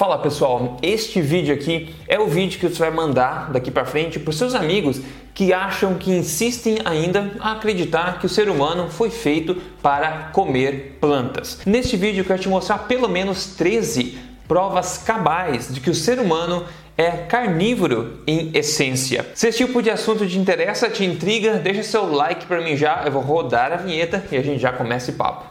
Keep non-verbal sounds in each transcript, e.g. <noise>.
Fala pessoal, este vídeo aqui é o vídeo que você vai mandar daqui para frente para seus amigos que acham que insistem ainda a acreditar que o ser humano foi feito para comer plantas. Neste vídeo eu quero te mostrar pelo menos 13 provas cabais de que o ser humano é carnívoro em essência. Se esse tipo de assunto te interessa, te intriga, deixa seu like para mim já, eu vou rodar a vinheta e a gente já começa esse papo.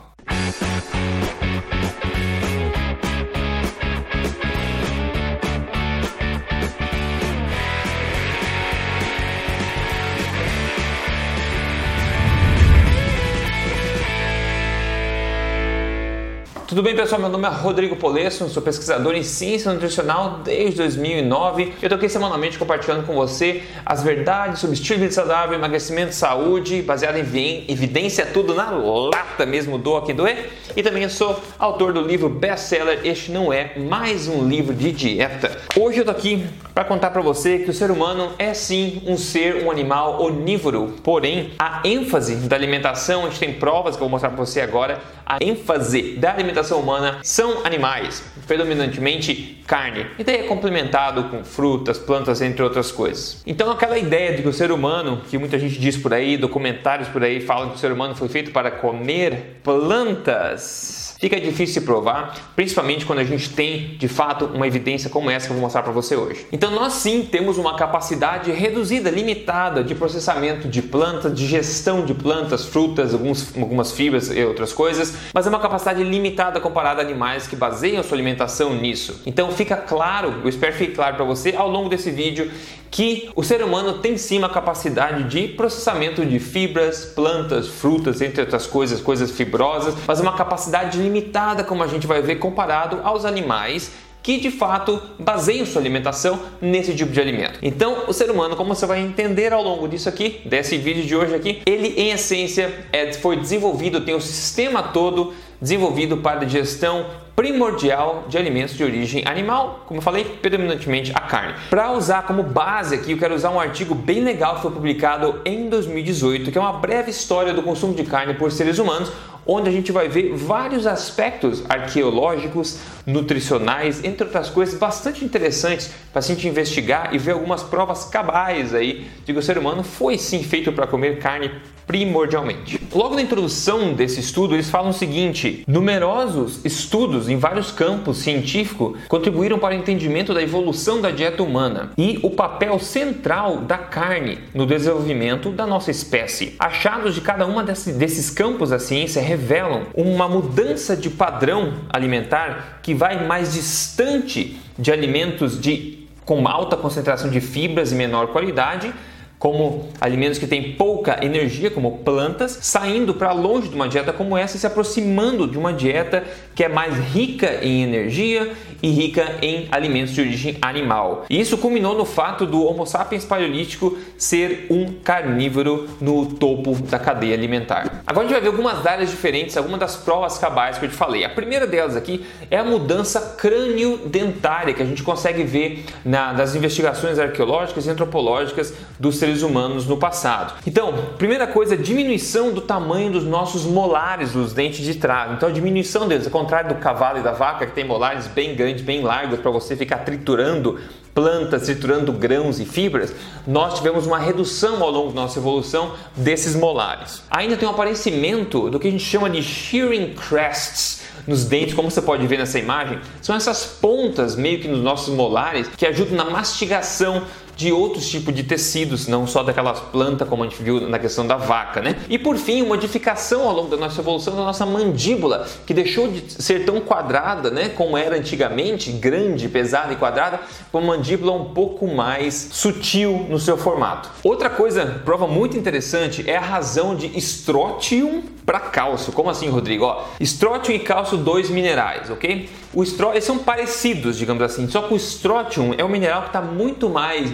Tudo bem, pessoal? Meu nome é Rodrigo Polesso, sou pesquisador em ciência nutricional desde 2009. Eu estou aqui semanalmente compartilhando com você as verdades sobre estilo de vida saudável, emagrecimento, saúde, baseado em evidência, tudo na lata mesmo do aqui do E. E também sou autor do livro best-seller Este Não É Mais Um Livro de Dieta. Hoje eu estou aqui para contar para você que o ser humano é sim um ser, um animal onívoro, porém a ênfase da alimentação, a gente tem provas que eu vou mostrar para você agora, a ênfase da alimentação humana são animais, predominantemente carne, e daí é complementado com frutas, plantas, entre outras coisas. Então aquela ideia de que o ser humano, que muita gente diz por aí, documentários por aí falam que o ser humano foi feito para comer plantas, fica difícil de provar, principalmente quando a gente tem de fato uma evidência como essa que eu vou mostrar para você hoje. Então nós sim temos uma capacidade reduzida, limitada de processamento de plantas, de gestão de plantas, frutas, alguns, algumas fibras e outras coisas, mas é uma capacidade limitada comparada a animais que baseiam sua alimentação nisso. Então fica claro, eu espero que fique claro para você ao longo desse vídeo que o ser humano tem sim uma capacidade de processamento de fibras, plantas, frutas, entre outras coisas, coisas fibrosas, mas uma capacidade limitada, como a gente vai ver, comparado aos animais que de fato baseiam sua alimentação nesse tipo de alimento. Então, o ser humano, como você vai entender ao longo disso aqui, desse vídeo de hoje aqui, ele em essência é, foi desenvolvido, tem o um sistema todo desenvolvido para digestão primordial de alimentos de origem animal, como eu falei, predominantemente a carne. Para usar como base aqui, eu quero usar um artigo bem legal que foi publicado em 2018, que é uma breve história do consumo de carne por seres humanos, onde a gente vai ver vários aspectos arqueológicos, nutricionais, entre outras coisas bastante interessantes para a gente investigar e ver algumas provas cabais aí de que o ser humano foi sim feito para comer carne primordialmente. Logo na introdução desse estudo, eles falam o seguinte: numerosos estudos em vários campos científicos contribuíram para o entendimento da evolução da dieta humana e o papel central da carne no desenvolvimento da nossa espécie. Achados de cada uma desses campos da ciência revelam uma mudança de padrão alimentar que vai mais distante de alimentos de com alta concentração de fibras e menor qualidade como alimentos que têm pouca energia, como plantas, saindo para longe de uma dieta como essa e se aproximando de uma dieta que é mais rica em energia e rica em alimentos de origem animal. E isso culminou no fato do Homo sapiens paleolítico ser um carnívoro no topo da cadeia alimentar. Agora a gente vai ver algumas áreas diferentes, algumas das provas cabais que eu te falei. A primeira delas aqui é a mudança crânio-dentária que a gente consegue ver na, nas investigações arqueológicas e antropológicas dos seres humanos no passado. Então, primeira coisa, diminuição do tamanho dos nossos molares, dos dentes de trás. Então, a diminuição deles, ao contrário do cavalo e da vaca, que tem molares bem grandes, bem largos, para você ficar triturando plantas, triturando grãos e fibras, nós tivemos uma redução ao longo da nossa evolução desses molares. Ainda tem um aparecimento do que a gente chama de shearing crests, nos dentes, como você pode ver nessa imagem, são essas pontas meio que nos nossos molares que ajudam na mastigação de outros tipos de tecidos, não só daquelas plantas como a gente viu na questão da vaca, né? E por fim, modificação ao longo da nossa evolução da nossa mandíbula, que deixou de ser tão quadrada, né, como era antigamente, grande, pesada e quadrada, com uma mandíbula um pouco mais sutil no seu formato. Outra coisa, prova muito interessante, é a razão de estrótium para cálcio. Como assim, Rodrigo? Ó, estrótium e cálcio, dois minerais, ok? O estró... Eles são parecidos, digamos assim, só que o estrótium é um mineral que está muito mais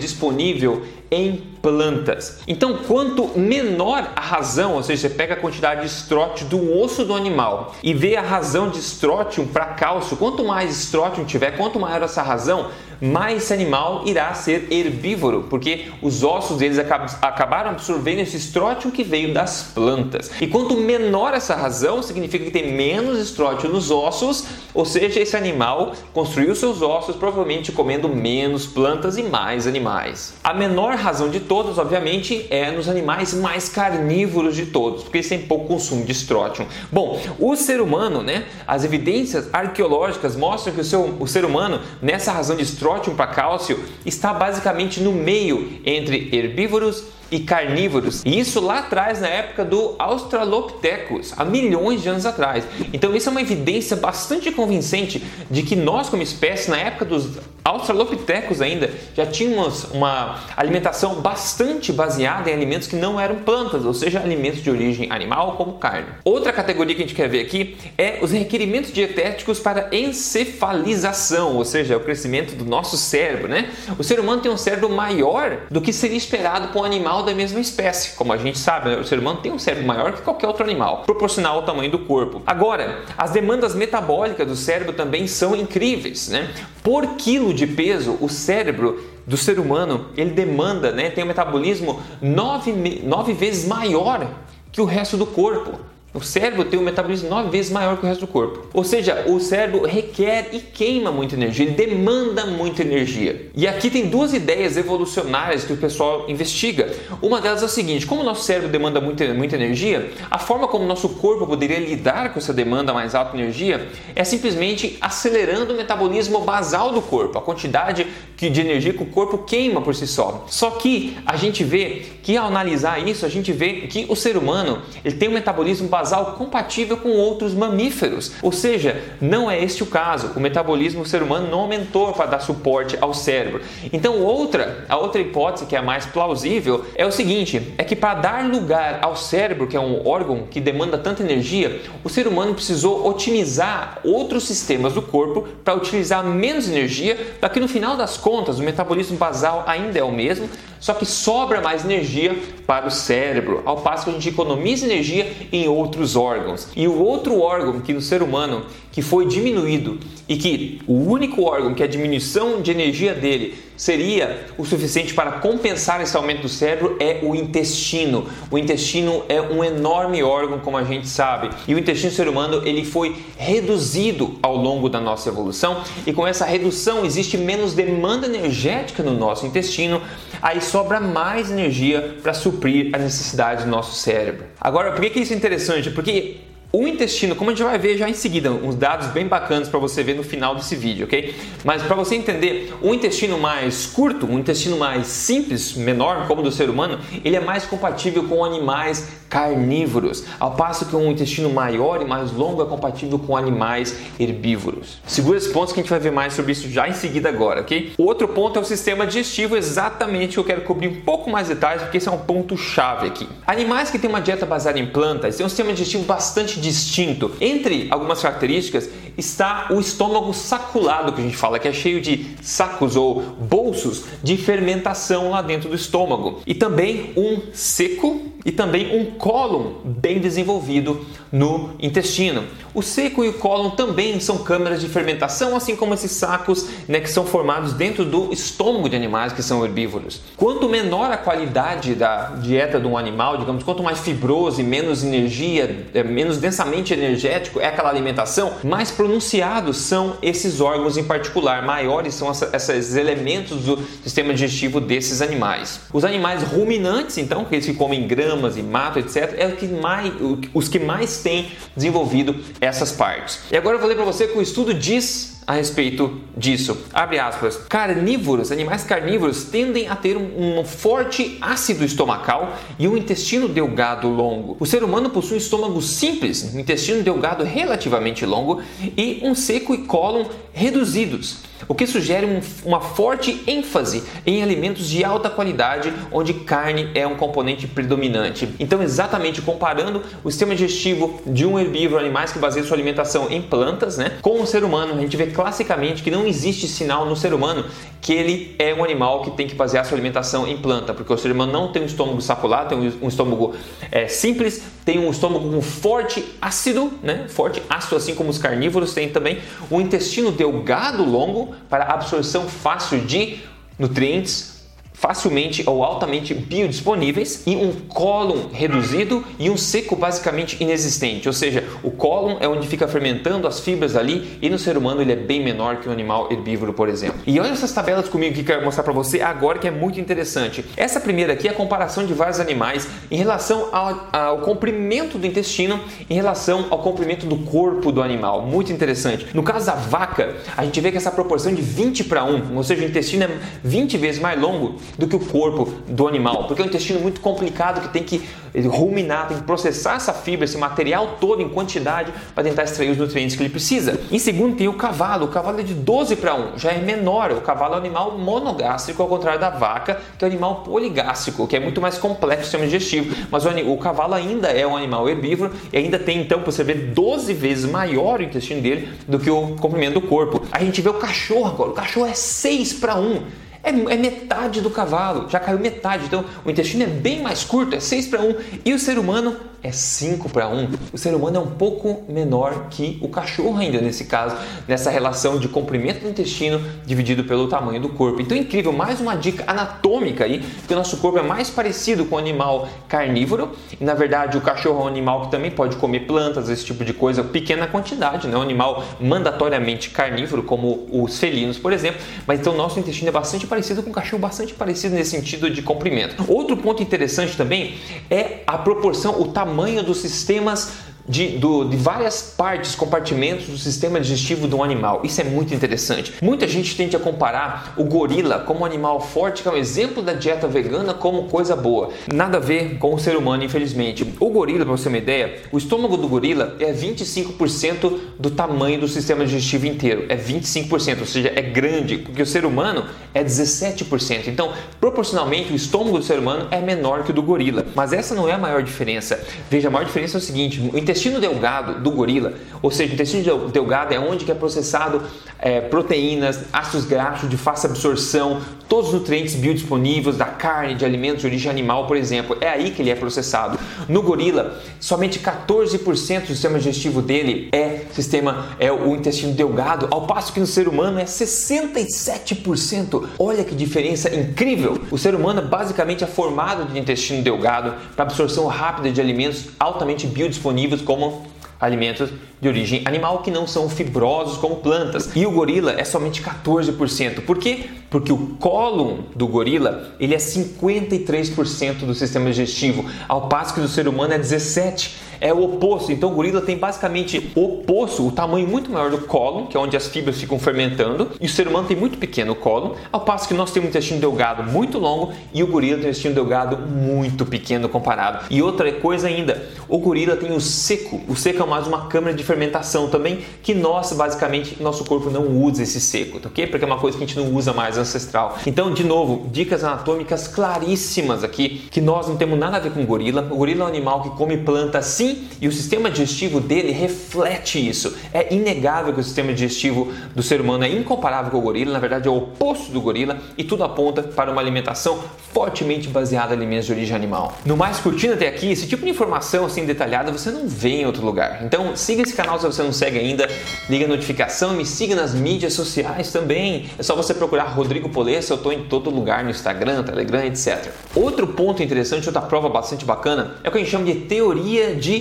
em plantas. Então, quanto menor a razão, ou seja, você pega a quantidade de estrótio do osso do animal e vê a razão de estrótium para cálcio, quanto mais estrótium tiver, quanto maior essa razão, mais esse animal irá ser herbívoro, porque os ossos deles acabaram absorvendo esse estrótio que veio das plantas. E quanto menor essa razão, significa que tem menos estrótio nos ossos, ou seja, esse animal construiu seus ossos provavelmente comendo menos plantas e mais animais. A menor razão de todas, obviamente, é nos animais mais carnívoros de todos, porque eles têm pouco consumo de estrótio. Bom, o ser humano, né? As evidências arqueológicas mostram que o, seu, o ser humano, nessa razão de estrótio para cálcio, está basicamente no meio entre herbívoros e carnívoros. E isso lá atrás, na época do Australopithecus, há milhões de anos atrás. Então, isso é uma evidência bastante convincente de que nós, como espécie, na época dos Australopithecus ainda, já tínhamos uma alimentação bastante baseada em alimentos que não eram plantas, ou seja, alimentos de origem animal, como carne. Outra categoria que a gente quer ver aqui é os requerimentos dietéticos para encefalização, ou seja, o crescimento do nosso cérebro, né? O ser humano tem um cérebro maior do que seria esperado com um animal da mesma espécie. Como a gente sabe, né? o ser humano tem um cérebro maior que qualquer outro animal, proporcional ao tamanho do corpo. Agora, as demandas metabólicas do cérebro também são incríveis, né? Por quilo de peso, o cérebro do ser humano ele demanda, né, tem um metabolismo nove, nove vezes maior que o resto do corpo. O cérebro tem um metabolismo nove vezes maior que o resto do corpo. Ou seja, o cérebro requer e queima muita energia, ele demanda muita energia. E aqui tem duas ideias evolucionárias que o pessoal investiga. Uma delas é o seguinte: como o nosso cérebro demanda muita, muita energia, a forma como o nosso corpo poderia lidar com essa demanda mais alta de energia é simplesmente acelerando o metabolismo basal do corpo, a quantidade de energia que o corpo queima por si só. Só que a gente vê que ao analisar isso, a gente vê que o ser humano ele tem um metabolismo basal basal compatível com outros mamíferos. Ou seja, não é este o caso. O metabolismo do ser humano não aumentou para dar suporte ao cérebro. Então, outra, a outra hipótese que é a mais plausível é o seguinte: é que para dar lugar ao cérebro, que é um órgão que demanda tanta energia, o ser humano precisou otimizar outros sistemas do corpo para utilizar menos energia, para que no final das contas o metabolismo basal ainda é o mesmo, só que sobra mais energia para o cérebro, ao passo que a gente economiza energia em outros órgãos. E o outro órgão que no ser humano que foi diminuído e que o único órgão que a diminuição de energia dele seria o suficiente para compensar esse aumento do cérebro é o intestino. O intestino é um enorme órgão, como a gente sabe, e o intestino do ser humano ele foi reduzido ao longo da nossa evolução e com essa redução existe menos demanda energética no nosso intestino, aí sobra mais energia para suprir as necessidades do nosso cérebro. Agora, por que isso é interessante? Porque o intestino, como a gente vai ver já em seguida, uns dados bem bacanas para você ver no final desse vídeo, ok? Mas para você entender, o intestino mais curto, um intestino mais simples, menor, como o do ser humano, ele é mais compatível com animais carnívoros, ao passo que um intestino maior e mais longo é compatível com animais herbívoros. Segura esse ponto que a gente vai ver mais sobre isso já em seguida agora, ok? Outro ponto é o sistema digestivo, exatamente eu quero cobrir um pouco mais detalhes, porque esse é um ponto chave aqui. Animais que têm uma dieta baseada em plantas têm um sistema digestivo bastante distinto. Entre algumas características está o estômago saculado, que a gente fala que é cheio de sacos ou bolsos de fermentação lá dentro do estômago. E também um seco e também um cólon bem desenvolvido no intestino. O seco e o cólon também são câmeras de fermentação, assim como esses sacos né, que são formados dentro do estômago de animais que são herbívoros. Quanto menor a qualidade da dieta de um animal, digamos, quanto mais fibroso e menos energia, é, menos densamente energético é aquela alimentação, mais pronunciados são esses órgãos em particular, maiores são esses elementos do sistema digestivo desses animais. Os animais ruminantes, então, aqueles que comem gramas e mato, etc., é o que mais, os que mais têm desenvolvido essas partes. E agora eu vou ler para você que o estudo diz a respeito disso. Abre aspas. Carnívoros, animais carnívoros tendem a ter um, um, forte ácido estomacal e um intestino delgado longo. O ser humano possui um estômago simples, um intestino delgado relativamente longo e um seco e cólon reduzidos o que sugere um, uma forte ênfase em alimentos de alta qualidade, onde carne é um componente predominante. Então, exatamente comparando o sistema digestivo de um herbívoro, animais que baseiam sua alimentação em plantas, né, com o ser humano, a gente vê classicamente que não existe sinal no ser humano que ele é um animal que tem que basear sua alimentação em planta, porque o ser humano não tem um estômago saculado, tem um estômago é, simples, tem um estômago com forte ácido, né, forte ácido, assim como os carnívoros têm também, um intestino delgado longo para absorção fácil de nutrientes, facilmente ou altamente biodisponíveis e um cólon reduzido e um seco basicamente inexistente, ou seja, o cólon é onde fica fermentando as fibras ali e no ser humano ele é bem menor que um animal herbívoro, por exemplo. E olha essas tabelas comigo que eu quero mostrar para você agora que é muito interessante. Essa primeira aqui é a comparação de vários animais em relação ao, ao comprimento do intestino em relação ao comprimento do corpo do animal, muito interessante. No caso da vaca, a gente vê que essa proporção de 20 para 1, ou seja, o intestino é 20 vezes mais longo do que o corpo do animal, porque é um intestino muito complicado que tem que ruminar, tem que processar essa fibra, esse material todo em quantidade para tentar extrair os nutrientes que ele precisa. Em segundo tem o cavalo, o cavalo é de 12 para 1, já é menor, o cavalo é um animal monogástrico ao contrário da vaca, que é um animal poligástrico, que é muito mais complexo o sistema digestivo, mas o, o cavalo ainda é um animal herbívoro e ainda tem então, para você ver, 12 vezes maior o intestino dele do que o comprimento do corpo. A gente vê o cachorro agora, o cachorro é 6 para 1 é, é, metade do cavalo, já caiu metade. Então o intestino é bem mais curto, é 6 para 1. E o ser humano é 5 para 1. O ser humano é um pouco menor que o cachorro, ainda nesse caso, nessa relação de comprimento do intestino dividido pelo tamanho do corpo. Então, incrível, mais uma dica anatômica aí, que o nosso corpo é mais parecido com o animal carnívoro. E na verdade, o cachorro é um animal que também pode comer plantas, esse tipo de coisa, pequena quantidade, não é um animal mandatoriamente carnívoro, como os felinos, por exemplo. Mas então, o nosso intestino é bastante parecido com o cachorro, bastante parecido nesse sentido de comprimento. Outro ponto interessante também é a proporção, o tamanho tamanho dos sistemas de, do, de várias partes, compartimentos do sistema digestivo de um animal. Isso é muito interessante. Muita gente tende a comparar o gorila como um animal forte, que é um exemplo da dieta vegana, como coisa boa. Nada a ver com o ser humano, infelizmente. O gorila, para você ter uma ideia, o estômago do gorila é 25% do tamanho do sistema digestivo inteiro. É 25%, ou seja, é grande, porque o ser humano é 17%. Então, proporcionalmente, o estômago do ser humano é menor que o do gorila. Mas essa não é a maior diferença. Veja, a maior diferença é o seguinte: o delgado do gorila, ou seja, o intestino delgado é onde é processado é, proteínas, ácidos graxos de fácil absorção, todos os nutrientes biodisponíveis da carne, de alimentos de origem animal, por exemplo. É aí que ele é processado. No gorila, somente 14% do sistema digestivo dele é sistema é o intestino delgado, ao passo que no ser humano é 67%. Olha que diferença incrível! O ser humano basicamente é formado de intestino delgado para absorção rápida de alimentos altamente biodisponíveis como alimentos de origem animal que não são fibrosos como plantas. E o gorila é somente 14%. Por quê? Porque o cólon do gorila, ele é 53% do sistema digestivo, ao passo que do ser humano é 17 é o oposto. Então o gorila tem basicamente o oposto, o tamanho muito maior do cólon, que é onde as fibras ficam fermentando, e o ser humano tem muito pequeno cólon, ao passo que nós temos um intestino delgado muito longo e o gorila tem um intestino delgado muito pequeno comparado. E outra coisa ainda, o gorila tem o seco. O seco é mais uma câmara de fermentação também, que nós basicamente nosso corpo não usa esse seco, tá ok? Porque é uma coisa que a gente não usa mais ancestral. Então, de novo, dicas anatômicas claríssimas aqui, que nós não temos nada a ver com o gorila. O gorila é um animal que come planta sim e o sistema digestivo dele reflete isso. É inegável que o sistema digestivo do ser humano é incomparável com o gorila, na verdade é o oposto do gorila e tudo aponta para uma alimentação fortemente baseada em alimentos de origem animal. No mais curtindo até aqui, esse tipo de informação assim detalhada você não vê em outro lugar. Então siga esse canal se você não segue ainda, liga a notificação e me siga nas mídias sociais também. É só você procurar Rodrigo Polessa, eu estou em todo lugar no Instagram, Telegram, etc. Outro ponto interessante, outra prova bastante bacana, é o que a gente chama de teoria de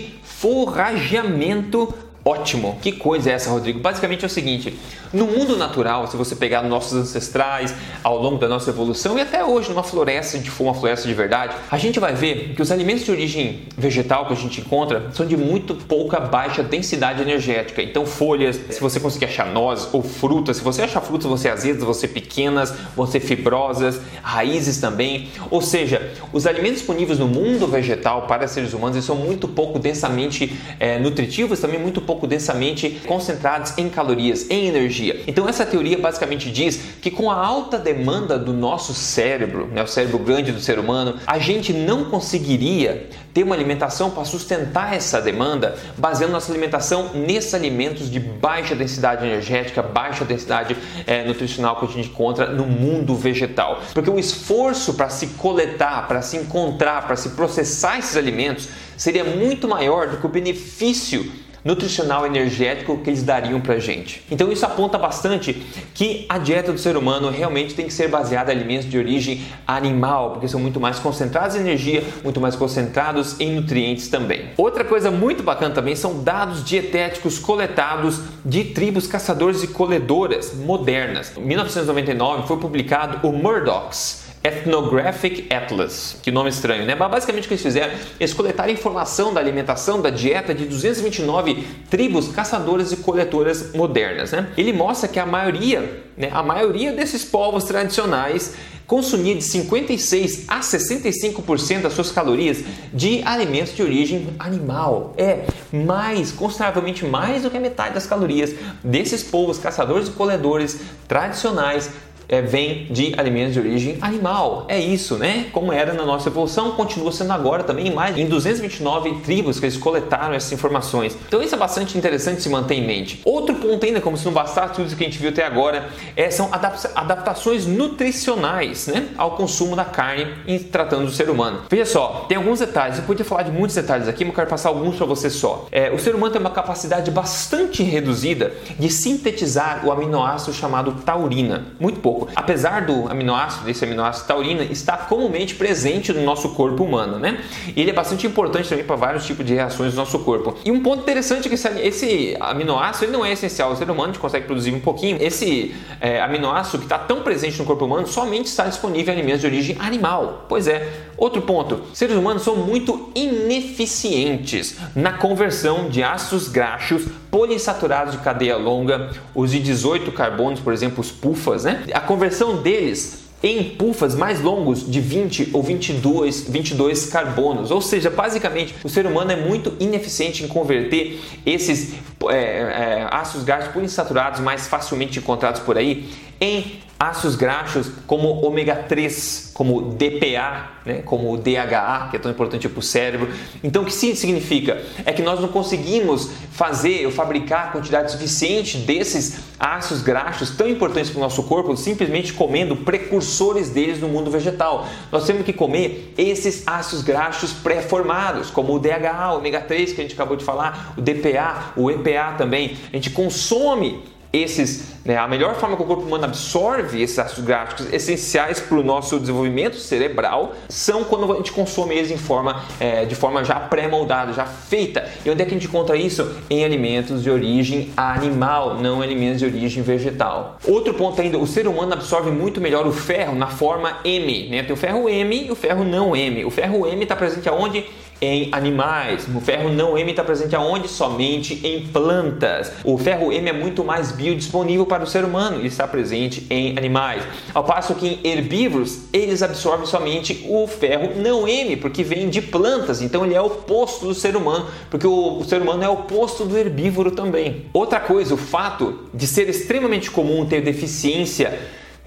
forrageamento Ótimo! Que coisa é essa, Rodrigo? Basicamente é o seguinte: no mundo natural, se você pegar nossos ancestrais ao longo da nossa evolução e até hoje numa floresta, gente for uma floresta de verdade, a gente vai ver que os alimentos de origem vegetal que a gente encontra são de muito pouca baixa densidade energética. Então, folhas, se você conseguir achar nozes ou frutas, se você achar frutas, ser azedas, ser pequenas, ser fibrosas, raízes também. Ou seja, os alimentos disponíveis no mundo vegetal para seres humanos são muito pouco densamente é, nutritivos, também muito pouco pouco densamente concentrados em calorias, em energia. Então essa teoria basicamente diz que com a alta demanda do nosso cérebro, né, o cérebro grande do ser humano, a gente não conseguiria ter uma alimentação para sustentar essa demanda, baseando nossa alimentação nesses alimentos de baixa densidade energética, baixa densidade é, nutricional que a gente encontra no mundo vegetal. Porque o esforço para se coletar, para se encontrar, para se processar esses alimentos seria muito maior do que o benefício nutricional energético que eles dariam pra gente. Então isso aponta bastante que a dieta do ser humano realmente tem que ser baseada em alimentos de origem animal, porque são muito mais concentrados em energia, muito mais concentrados em nutrientes também. Outra coisa muito bacana também são dados dietéticos coletados de tribos caçadores e colhedoras modernas. Em 1999 foi publicado o Murdoch's Ethnographic Atlas, que nome estranho, né? Mas basicamente o que eles fizeram, eles coletaram informação da alimentação, da dieta de 229 tribos caçadoras e coletoras modernas, né? Ele mostra que a maioria, né, a maioria desses povos tradicionais consumia de 56 a 65% das suas calorias de alimentos de origem animal. É mais, consideravelmente mais do que a metade das calorias desses povos caçadores e coletores tradicionais é, vem de alimentos de origem animal. É isso, né? Como era na nossa evolução, continua sendo agora também mais em 229 tribos que eles coletaram essas informações. Então isso é bastante interessante se manter em mente. Outro ponto ainda, como se não bastasse tudo isso que a gente viu até agora, é, são adaptações nutricionais né, ao consumo da carne em tratando do ser humano. Veja só, tem alguns detalhes, eu podia falar de muitos detalhes aqui, mas eu quero passar alguns para você só. É, o ser humano tem uma capacidade bastante reduzida de sintetizar o aminoácido chamado taurina. Muito pouco pouco. Apesar do aminoácido, desse aminoácido taurina, estar comumente presente no nosso corpo humano, né? E ele é bastante importante também para vários tipos de reações do nosso corpo. E um ponto interessante é que esse, aminoácido ele não é essencial ao ser humano, a gente consegue produzir um pouquinho. Esse é, aminoácido que está tão presente no corpo humano somente está disponível em alimentos de origem animal. Pois é. Outro ponto: seres humanos são muito ineficientes na conversão de ácidos graxos poliinsaturados de cadeia longa, os de 18 carbonos, por exemplo, os PUFAs, né? A conversão deles em pufas mais longos de 20 ou 22, 22 carbonos. Ou seja, basicamente o ser humano é muito ineficiente em converter esses é, é, ácidos graxos poliinsaturados mais facilmente encontrados por aí em ácidos graxos como ômega 3, como DPA, né, como DHA, que é tão importante para o cérebro. Então, o que significa? É que nós não conseguimos fazer ou fabricar a quantidade suficiente desses ácidos graxos tão importantes para o nosso corpo simplesmente comendo precursores deles no mundo vegetal. Nós temos que comer esses ácidos graxos pré-formados, como o DHA, o ômega 3 que a gente acabou de falar, o DPA, o EPA também. A gente consome esses, né, a melhor forma que o corpo humano absorve esses ácidos graxos essenciais para o nosso desenvolvimento cerebral são quando a gente consome eles em forma, é, de forma já pré-moldada, já feita. E onde é que a gente encontra isso? Em alimentos de origem animal, não alimentos de origem vegetal. Outro ponto ainda, o ser humano absorve muito melhor o ferro na forma M. Né? Tem o ferro M e o ferro não M. O ferro M está presente aonde? Em animais. O ferro não M está presente aonde? Somente em plantas. O ferro M é muito mais biodisponível para o ser humano e está presente em animais. Ao passo que em herbívoros, eles absorvem somente o ferro não M, porque vem de plantas. Então ele é o oposto do ser humano, porque o, o ser humano é o oposto do herbívoro também. Outra coisa, o fato de ser extremamente comum ter deficiência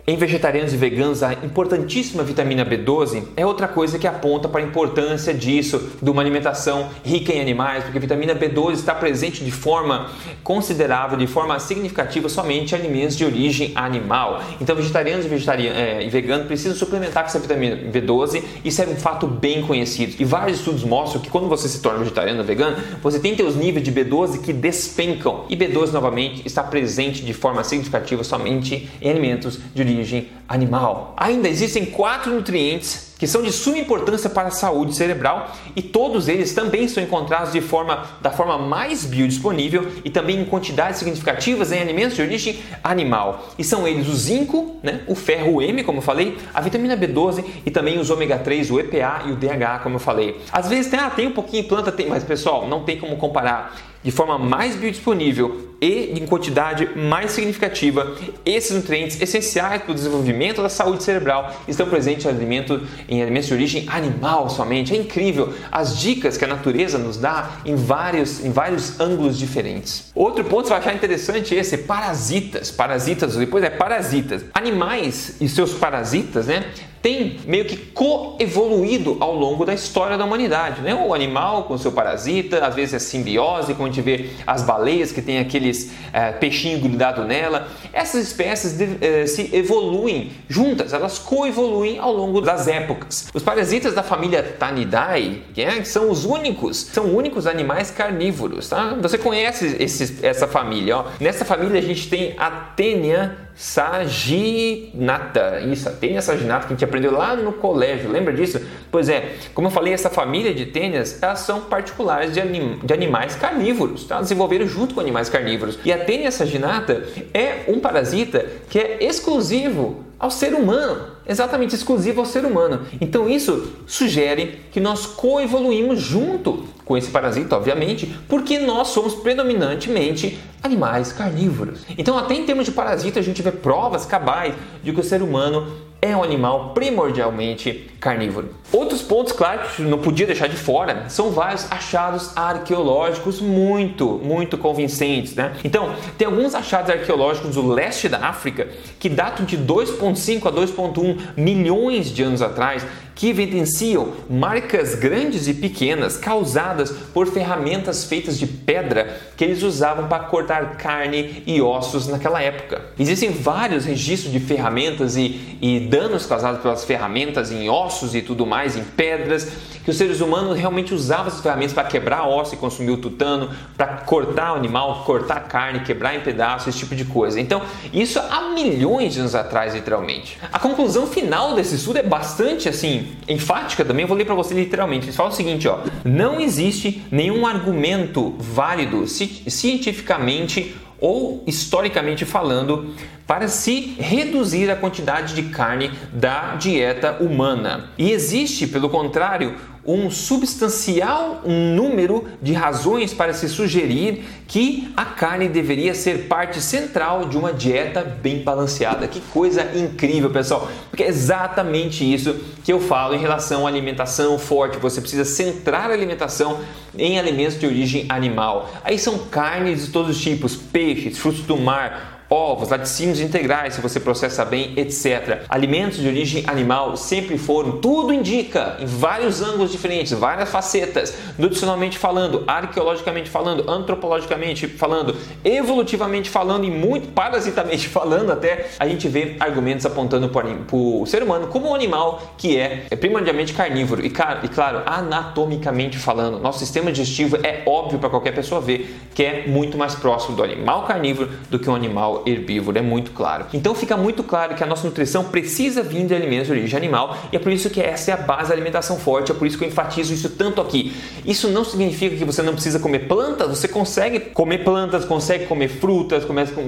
em vegetarianos e veganos, a importantíssima vitamina B12 é outra coisa que aponta para a importância disso, de uma alimentação rica em animais, porque a vitamina B12 está presente de forma considerável, de forma significativa somente em alimentos de origem animal. Então, vegetarianos e, vegetarianos, é, e veganos precisam suplementar com essa vitamina B12, isso é um fato bem conhecido. E vários estudos mostram que quando você se torna vegetariano ou vegano, você tem teus níveis de B12 que despencam. E B12, novamente, está presente de forma significativa somente em alimentos de origem origem animal. Ainda existem quatro nutrientes que são de suma importância para a saúde cerebral e todos eles também são encontrados de forma, da forma mais biodisponível e também em quantidades significativas em alimentos de origem animal. E são eles o zinco, né, o ferro M, como eu falei, a vitamina B12 e também os ômega 3, o EPA e o DHA, como eu falei. Às vezes tem, ah, tem um pouquinho em planta, tem, mas pessoal, não tem como comparar de forma mais biodisponível e em quantidade mais significativa, esses nutrientes essenciais para o desenvolvimento da saúde cerebral estão presentes em, alimento, em alimentos de origem animal somente. É incrível as dicas que a natureza nos dá em vários, em vários ângulos diferentes. Outro ponto que você vai achar interessante é esse, parasitas. Parasitas, depois é parasitas. Animais e seus parasitas, né? Tem meio que coevoluído ao longo da história da humanidade. Né? O animal com seu parasita, às vezes é simbiose, como a gente vê as baleias que tem aqueles é, peixinhos grudados nela. Essas espécies de, é, se evoluem juntas, elas coevoluem ao longo das épocas. Os parasitas da família Tanidae, é, são os únicos, são únicos animais carnívoros. Tá? Você conhece essa família. Ó. Nessa família a gente tem a Tênia saginata. Isso, a tênia saginata que a gente aprendeu lá no colégio, lembra disso? Pois é, como eu falei, essa família de tênias, elas são particulares de, anim, de animais carnívoros, tá? desenvolveram junto com animais carnívoros. E a tênia saginata é um parasita que é exclusivo ao ser humano, exatamente exclusivo ao ser humano. Então isso sugere que nós coevoluímos junto com esse parasita, obviamente, porque nós somos predominantemente animais carnívoros. Então até em termos de parasita a gente vê provas cabais de que o ser humano é um animal primordialmente carnívoro. Outros pontos, claro, que não podia deixar de fora, são vários achados arqueológicos muito, muito convincentes, né? Então, tem alguns achados arqueológicos do leste da África que datam de 2.5 a 2.1 milhões de anos atrás que evidenciam marcas grandes e pequenas causadas por ferramentas feitas de pedra que eles usavam para cortar carne e ossos naquela época. Existem vários registros de ferramentas e, e danos causados pelas ferramentas em ossos e tudo mais, em pedras, que os seres humanos realmente usavam essas ferramentas para quebrar osso e consumir o tutano, para cortar o animal, cortar carne, quebrar em pedaços, esse tipo de coisa. Então, isso há milhões de anos atrás, literalmente. A conclusão final desse estudo é bastante assim enfática também, eu vou ler para você literalmente. Eles falam o seguinte, ó: não existe nenhum argumento válido cientificamente ou historicamente falando para se reduzir a quantidade de carne da dieta humana. E existe, pelo contrário, um substancial número de razões para se sugerir que a carne deveria ser parte central de uma dieta bem balanceada. Que coisa incrível, pessoal! Porque é exatamente isso que eu falo em relação à alimentação forte. Você precisa centrar a alimentação em alimentos de origem animal. Aí são carnes de todos os tipos: peixes, frutos do mar, ovos, laticínios integrais, se você processa bem, etc. Alimentos de origem animal sempre foram, tudo indica, em vários ângulos diferentes, várias facetas, nutricionalmente falando, arqueologicamente falando, antropologicamente falando, evolutivamente falando e muito parasitamente <laughs> falando até, a gente vê argumentos apontando para o ser humano como um animal que é, é primordialmente carnívoro e, e claro, anatomicamente falando, nosso sistema digestivo é óbvio para qualquer pessoa ver que é muito mais próximo do animal carnívoro do que um animal herbívoro, é muito claro. Então fica muito claro que a nossa nutrição precisa vir de alimentos de origem animal e é por isso que essa é a base da alimentação forte, é por isso que eu enfatizo isso tanto aqui. Isso não significa que você não precisa comer plantas, você consegue comer plantas, consegue comer frutas,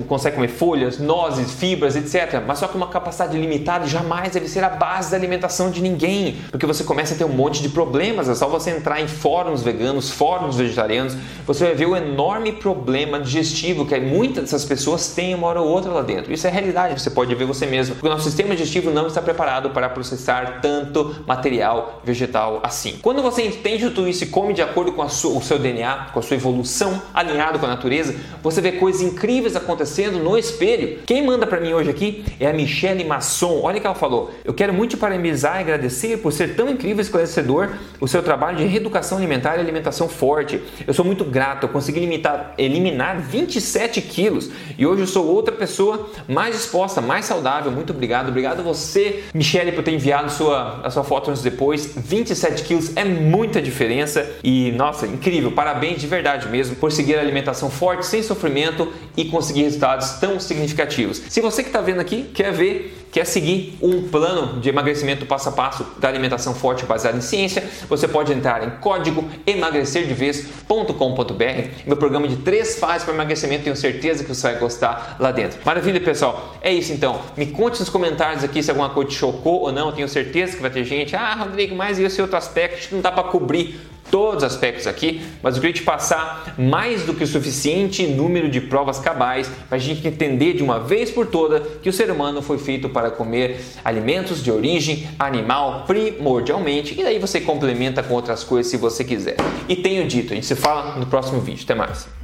consegue comer folhas, nozes, fibras, etc. Mas só que uma capacidade limitada jamais deve ser a base da alimentação de ninguém, porque você começa a ter um monte de problemas. É só você entrar em fóruns veganos, fóruns vegetarianos, você vai ver o enorme problema digestivo que muitas dessas pessoas têm uma hora ou outra lá dentro. Isso é realidade, você pode ver você mesmo, porque o nosso sistema digestivo não está preparado para processar tanto material vegetal assim. Quando você entende tudo isso e come de acordo com sua, o seu DNA, com a sua evolução, alinhado com a natureza, você vê coisas incríveis acontecendo no espelho. Quem manda para mim hoje aqui é a Michelle Masson. Olha o que ela falou. Eu quero muito te parabenizar e agradecer por ser tão incrível e esclarecedor o seu trabalho de reeducação alimentar e alimentação forte. Eu sou muito grato, eu consegui limitar, eliminar 27 quilos e hoje eu sou outra pessoa mais disposta, mais saudável. Muito obrigado. Obrigado você, Michele, por ter enviado sua, a sua foto antes depois. 27 quilos é muita diferença e, nossa, incrível. Parabéns de verdade mesmo por seguir a alimentação forte, sem sofrimento e conseguir resultados tão significativos. Se você que está vendo aqui quer ver quer seguir um plano de emagrecimento passo a passo da alimentação forte baseada em ciência, você pode entrar em código emagrecerdevez.com.br. Meu programa de três fases para emagrecimento, tenho certeza que você vai gostar lá dentro. Maravilha, pessoal. É isso então. Me conte nos comentários aqui se alguma coisa te chocou ou não. Tenho certeza que vai ter gente. Ah, Rodrigo, mas e esse outro aspecto que não dá para cobrir todos os aspectos aqui, mas eu queria te passar mais do que o suficiente número de provas cabais para a gente entender de uma vez por toda que o ser humano foi feito para comer alimentos de origem animal primordialmente e daí você complementa com outras coisas se você quiser. E tenho dito, a gente se fala no próximo vídeo. Até mais.